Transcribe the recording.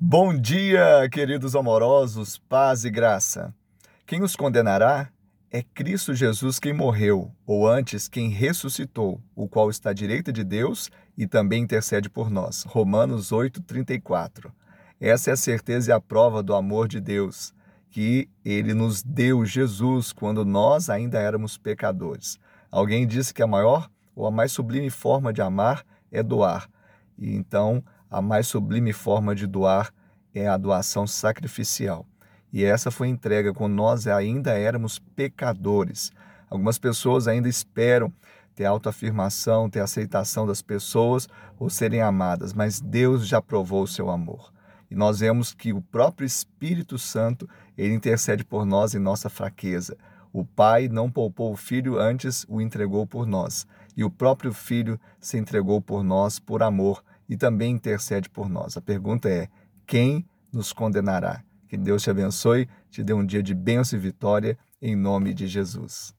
Bom dia, queridos amorosos, paz e graça. Quem os condenará é Cristo Jesus quem morreu, ou antes, quem ressuscitou, o qual está à direita de Deus e também intercede por nós. Romanos 8:34. Essa é a certeza e a prova do amor de Deus, que ele nos deu Jesus quando nós ainda éramos pecadores. Alguém disse que a maior ou a mais sublime forma de amar é doar. E então, a mais sublime forma de doar é a doação sacrificial. E essa foi entrega quando nós ainda éramos pecadores. Algumas pessoas ainda esperam ter autoafirmação, ter aceitação das pessoas ou serem amadas, mas Deus já provou o seu amor. E nós vemos que o próprio Espírito Santo, ele intercede por nós em nossa fraqueza. O Pai não poupou o Filho, antes o entregou por nós. E o próprio Filho se entregou por nós por amor e também intercede por nós. A pergunta é: quem nos condenará? Que Deus te abençoe, te dê um dia de bênção e vitória, em nome de Jesus.